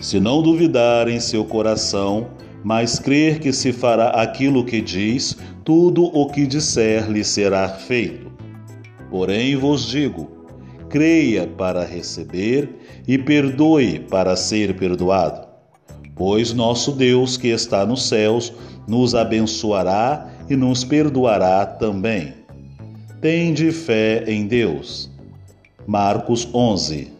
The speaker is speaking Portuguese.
Se não duvidar em seu coração, mas crer que se fará aquilo que diz, tudo o que disser lhe será feito. Porém vos digo: creia para receber e perdoe para ser perdoado. Pois nosso Deus que está nos céus nos abençoará e nos perdoará também. Tende fé em Deus. Marcos 11